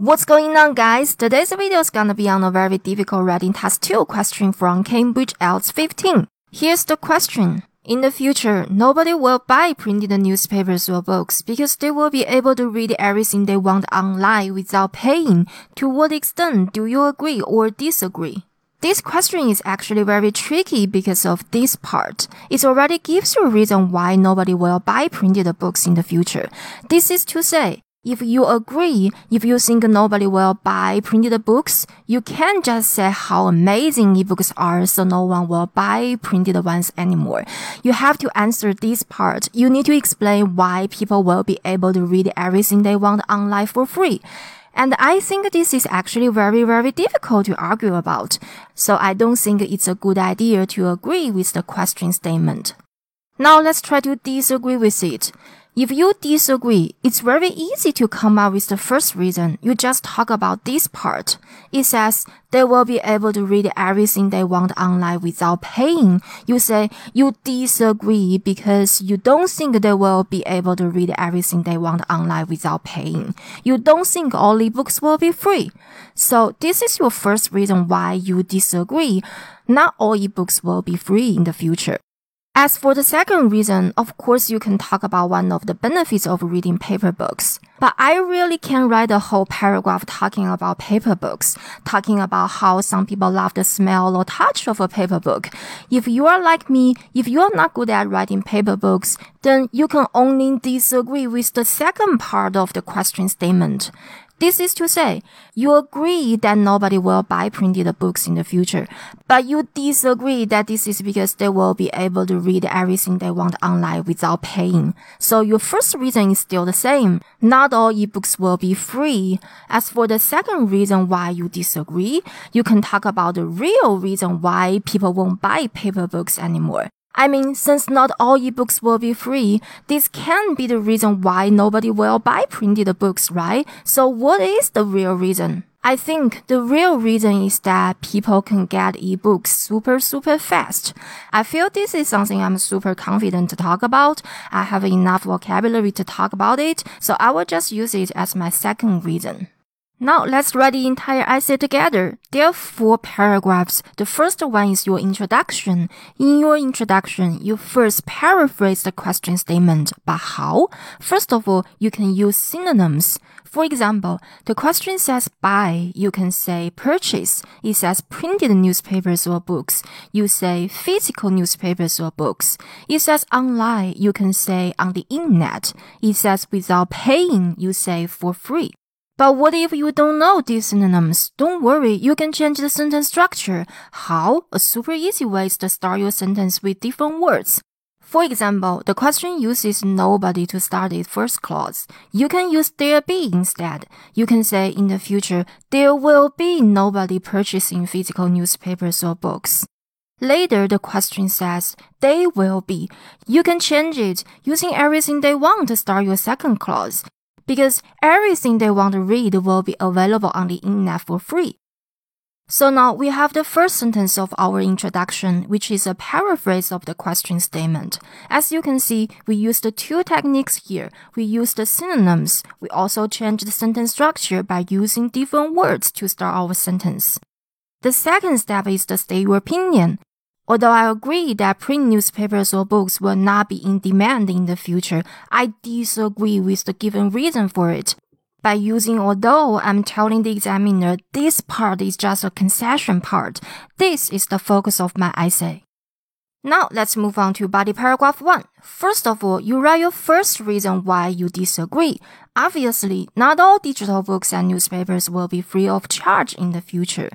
What's going on, guys? Today's video is gonna be on a very difficult writing test 2 question from Cambridge IELTS 15. Here's the question. In the future, nobody will buy printed newspapers or books because they will be able to read everything they want online without paying. To what extent do you agree or disagree? This question is actually very tricky because of this part. It already gives you a reason why nobody will buy printed books in the future. This is to say, if you agree, if you think nobody will buy printed books, you can't just say how amazing ebooks are so no one will buy printed ones anymore. You have to answer this part. You need to explain why people will be able to read everything they want online for free. And I think this is actually very, very difficult to argue about. So I don't think it's a good idea to agree with the question statement. Now let's try to disagree with it. If you disagree, it's very easy to come up with the first reason. You just talk about this part. It says they will be able to read everything they want online without paying. You say you disagree because you don't think they will be able to read everything they want online without paying. You don't think all ebooks will be free. So this is your first reason why you disagree. Not all ebooks will be free in the future. As for the second reason, of course, you can talk about one of the benefits of reading paper books. But I really can't write a whole paragraph talking about paper books, talking about how some people love the smell or touch of a paper book. If you are like me, if you are not good at writing paper books, then you can only disagree with the second part of the question statement. This is to say, you agree that nobody will buy printed books in the future, but you disagree that this is because they will be able to read everything they want online without paying. So your first reason is still the same. Not all ebooks will be free. As for the second reason why you disagree, you can talk about the real reason why people won't buy paper books anymore. I mean, since not all ebooks will be free, this can be the reason why nobody will buy printed books, right? So what is the real reason? I think the real reason is that people can get ebooks super, super fast. I feel this is something I'm super confident to talk about. I have enough vocabulary to talk about it, so I will just use it as my second reason. Now let's write the entire essay together. There are four paragraphs. The first one is your introduction. In your introduction, you first paraphrase the question statement. But how? First of all, you can use synonyms. For example, the question says buy, you can say purchase. It says printed newspapers or books. You say physical newspapers or books. It says online, you can say on the internet. It says without paying, you say for free. But what if you don't know these synonyms? Don't worry, you can change the sentence structure. How? A super easy way is to start your sentence with different words. For example, the question uses nobody to start its first clause. You can use there be instead. You can say in the future, there will be nobody purchasing physical newspapers or books. Later, the question says, they will be. You can change it using everything they want to start your second clause because everything they want to read will be available on the internet for free. So now we have the first sentence of our introduction, which is a paraphrase of the question statement. As you can see, we used two techniques here. We used the synonyms. We also changed the sentence structure by using different words to start our sentence. The second step is to state your opinion. Although I agree that print newspapers or books will not be in demand in the future, I disagree with the given reason for it. By using although, I'm telling the examiner this part is just a concession part. This is the focus of my essay. Now let's move on to body paragraph 1. First of all, you write your first reason why you disagree. Obviously, not all digital books and newspapers will be free of charge in the future.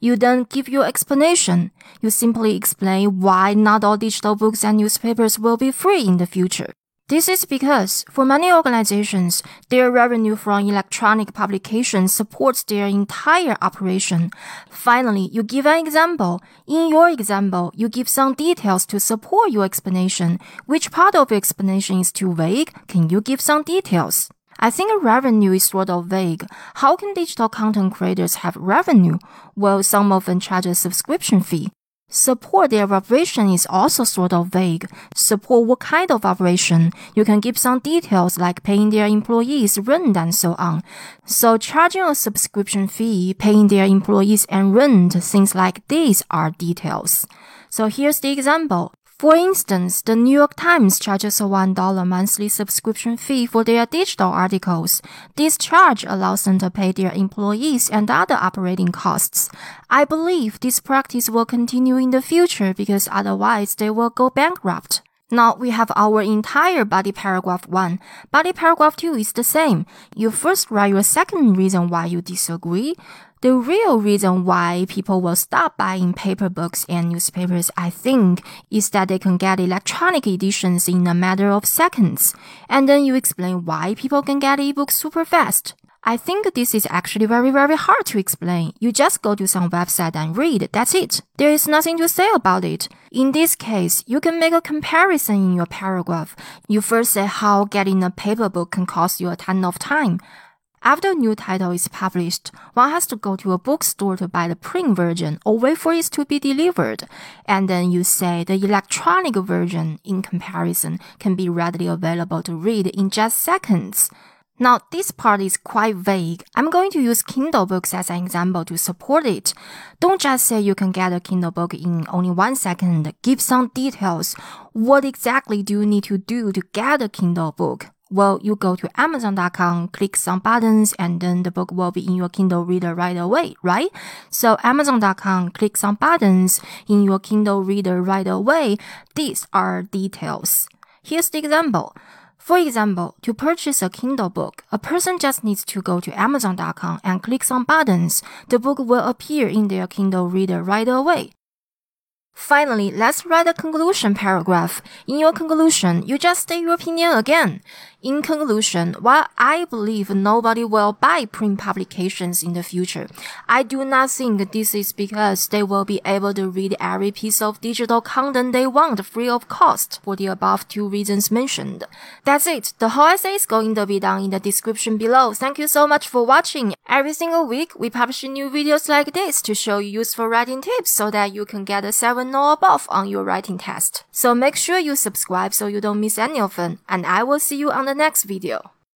You then give your explanation. You simply explain why not all digital books and newspapers will be free in the future. This is because for many organizations, their revenue from electronic publications supports their entire operation. Finally, you give an example. In your example, you give some details to support your explanation. Which part of your explanation is too vague? Can you give some details? I think revenue is sort of vague. How can digital content creators have revenue? Well, some of them charge a subscription fee. Support their operation is also sort of vague. Support what kind of operation? You can give some details like paying their employees rent and so on. So charging a subscription fee, paying their employees and rent, things like these are details. So here's the example. For instance, the New York Times charges a $1 monthly subscription fee for their digital articles. This charge allows them to pay their employees and other operating costs. I believe this practice will continue in the future because otherwise they will go bankrupt. Now we have our entire body paragraph 1. Body paragraph 2 is the same. You first write your second reason why you disagree. The real reason why people will stop buying paper books and newspapers, I think, is that they can get electronic editions in a matter of seconds. And then you explain why people can get ebooks super fast. I think this is actually very, very hard to explain. You just go to some website and read. That's it. There is nothing to say about it. In this case, you can make a comparison in your paragraph. You first say how getting a paper book can cost you a ton of time. After a new title is published, one has to go to a bookstore to buy the print version or wait for it to be delivered. And then you say the electronic version, in comparison, can be readily available to read in just seconds. Now, this part is quite vague. I'm going to use Kindle books as an example to support it. Don't just say you can get a Kindle book in only one second. Give some details. What exactly do you need to do to get a Kindle book? Well, you go to Amazon.com, click some buttons, and then the book will be in your Kindle reader right away, right? So Amazon.com, click some buttons in your Kindle reader right away. These are details. Here's the example. For example, to purchase a Kindle book, a person just needs to go to Amazon.com and click some buttons. The book will appear in their Kindle reader right away. Finally, let's write a conclusion paragraph. In your conclusion, you just state your opinion again. In conclusion, while I believe nobody will buy print publications in the future, I do not think this is because they will be able to read every piece of digital content they want free of cost for the above two reasons mentioned. That's it. The whole essay is going to be down in the description below. Thank you so much for watching. Every single week, we publish new videos like this to show you useful writing tips so that you can get a 7 or above on your writing test. So make sure you subscribe so you don't miss any of them, and I will see you on the next video.